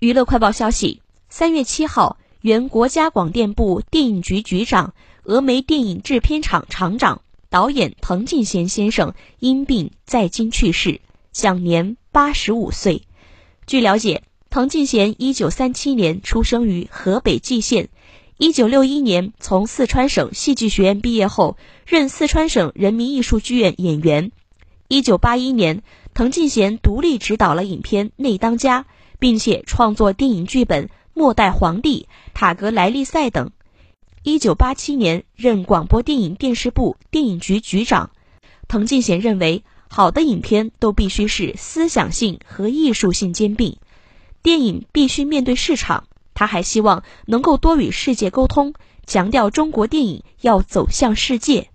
娱乐快报消息：三月七号，原国家广电部电影局局长、峨眉电影制片厂厂长、导演滕敬贤先生因病在京去世，享年八十五岁。据了解，滕敬贤一九三七年出生于河北蓟县，一九六一年从四川省戏剧学院毕业后，任四川省人民艺术剧院演员。一九八一年，滕敬贤独立执导了影片《内当家》。并且创作电影剧本《末代皇帝》《塔格莱利赛》等。一九八七年任广播电影电视部电影局局长。滕敬贤认为，好的影片都必须是思想性和艺术性兼并，电影必须面对市场。他还希望能够多与世界沟通，强调中国电影要走向世界。